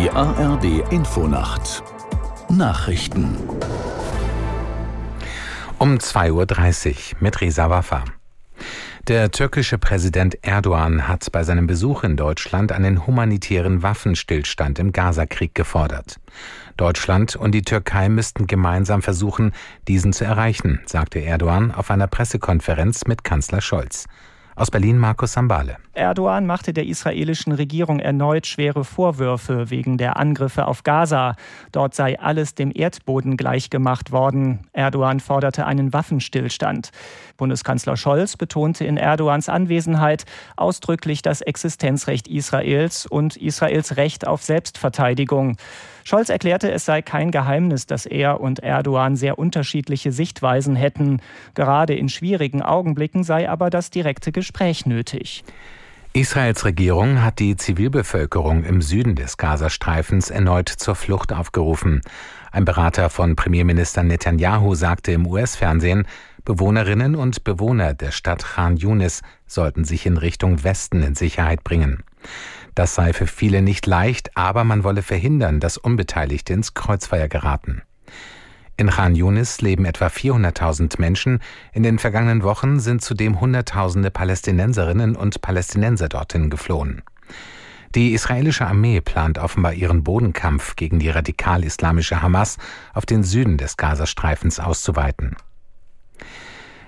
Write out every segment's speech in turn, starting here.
Die ARD Infonacht Nachrichten um 2.30 Uhr mit Risa Waffa. Der türkische Präsident Erdogan hat bei seinem Besuch in Deutschland einen humanitären Waffenstillstand im Gazakrieg gefordert. Deutschland und die Türkei müssten gemeinsam versuchen, diesen zu erreichen, sagte Erdogan auf einer Pressekonferenz mit Kanzler Scholz. Aus Berlin Markus Sambale. Erdogan machte der israelischen Regierung erneut schwere Vorwürfe wegen der Angriffe auf Gaza. Dort sei alles dem Erdboden gleichgemacht worden. Erdogan forderte einen Waffenstillstand. Bundeskanzler Scholz betonte in Erdogans Anwesenheit ausdrücklich das Existenzrecht Israels und Israels Recht auf Selbstverteidigung. Scholz erklärte, es sei kein Geheimnis, dass er und Erdogan sehr unterschiedliche Sichtweisen hätten. Gerade in schwierigen Augenblicken sei aber das direkte Gespräch nötig. Israels Regierung hat die Zivilbevölkerung im Süden des Gazastreifens erneut zur Flucht aufgerufen. Ein Berater von Premierminister Netanyahu sagte im US-Fernsehen, Bewohnerinnen und Bewohner der Stadt Khan Yunis sollten sich in Richtung Westen in Sicherheit bringen. Das sei für viele nicht leicht, aber man wolle verhindern, dass Unbeteiligte ins Kreuzfeuer geraten. In Khan Yunis leben etwa 400.000 Menschen. In den vergangenen Wochen sind zudem Hunderttausende Palästinenserinnen und Palästinenser dorthin geflohen. Die israelische Armee plant offenbar ihren Bodenkampf gegen die radikal-islamische Hamas auf den Süden des Gazastreifens auszuweiten.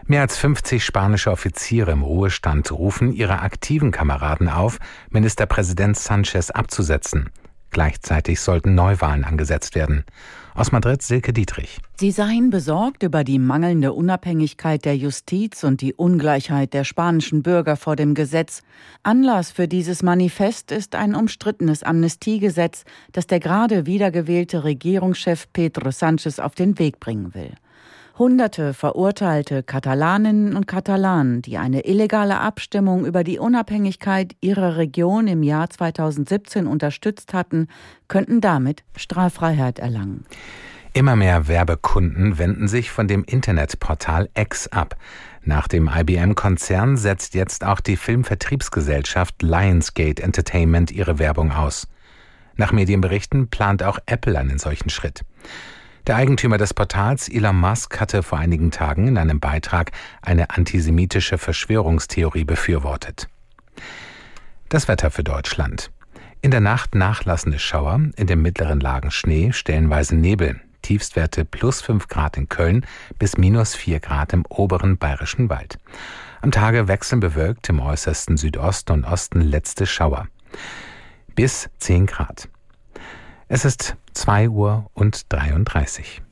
Mehr als 50 spanische Offiziere im Ruhestand rufen ihre aktiven Kameraden auf, Ministerpräsident Sanchez abzusetzen. Gleichzeitig sollten Neuwahlen angesetzt werden. Aus Madrid Silke Dietrich. Sie seien besorgt über die mangelnde Unabhängigkeit der Justiz und die Ungleichheit der spanischen Bürger vor dem Gesetz. Anlass für dieses Manifest ist ein umstrittenes Amnestiegesetz, das der gerade wiedergewählte Regierungschef Pedro Sánchez auf den Weg bringen will. Hunderte verurteilte Katalaninnen und Katalanen, die eine illegale Abstimmung über die Unabhängigkeit ihrer Region im Jahr 2017 unterstützt hatten, könnten damit Straffreiheit erlangen. Immer mehr Werbekunden wenden sich von dem Internetportal X ab. Nach dem IBM-Konzern setzt jetzt auch die Filmvertriebsgesellschaft Lionsgate Entertainment ihre Werbung aus. Nach Medienberichten plant auch Apple einen solchen Schritt. Der Eigentümer des Portals, Elon Musk, hatte vor einigen Tagen in einem Beitrag eine antisemitische Verschwörungstheorie befürwortet. Das Wetter für Deutschland. In der Nacht nachlassende Schauer, in den mittleren Lagen Schnee, stellenweise Nebel. Tiefstwerte plus 5 Grad in Köln bis minus 4 Grad im oberen bayerischen Wald. Am Tage wechseln bewölkt im äußersten Südosten und Osten letzte Schauer. Bis 10 Grad. Es ist 2 Uhr und 33.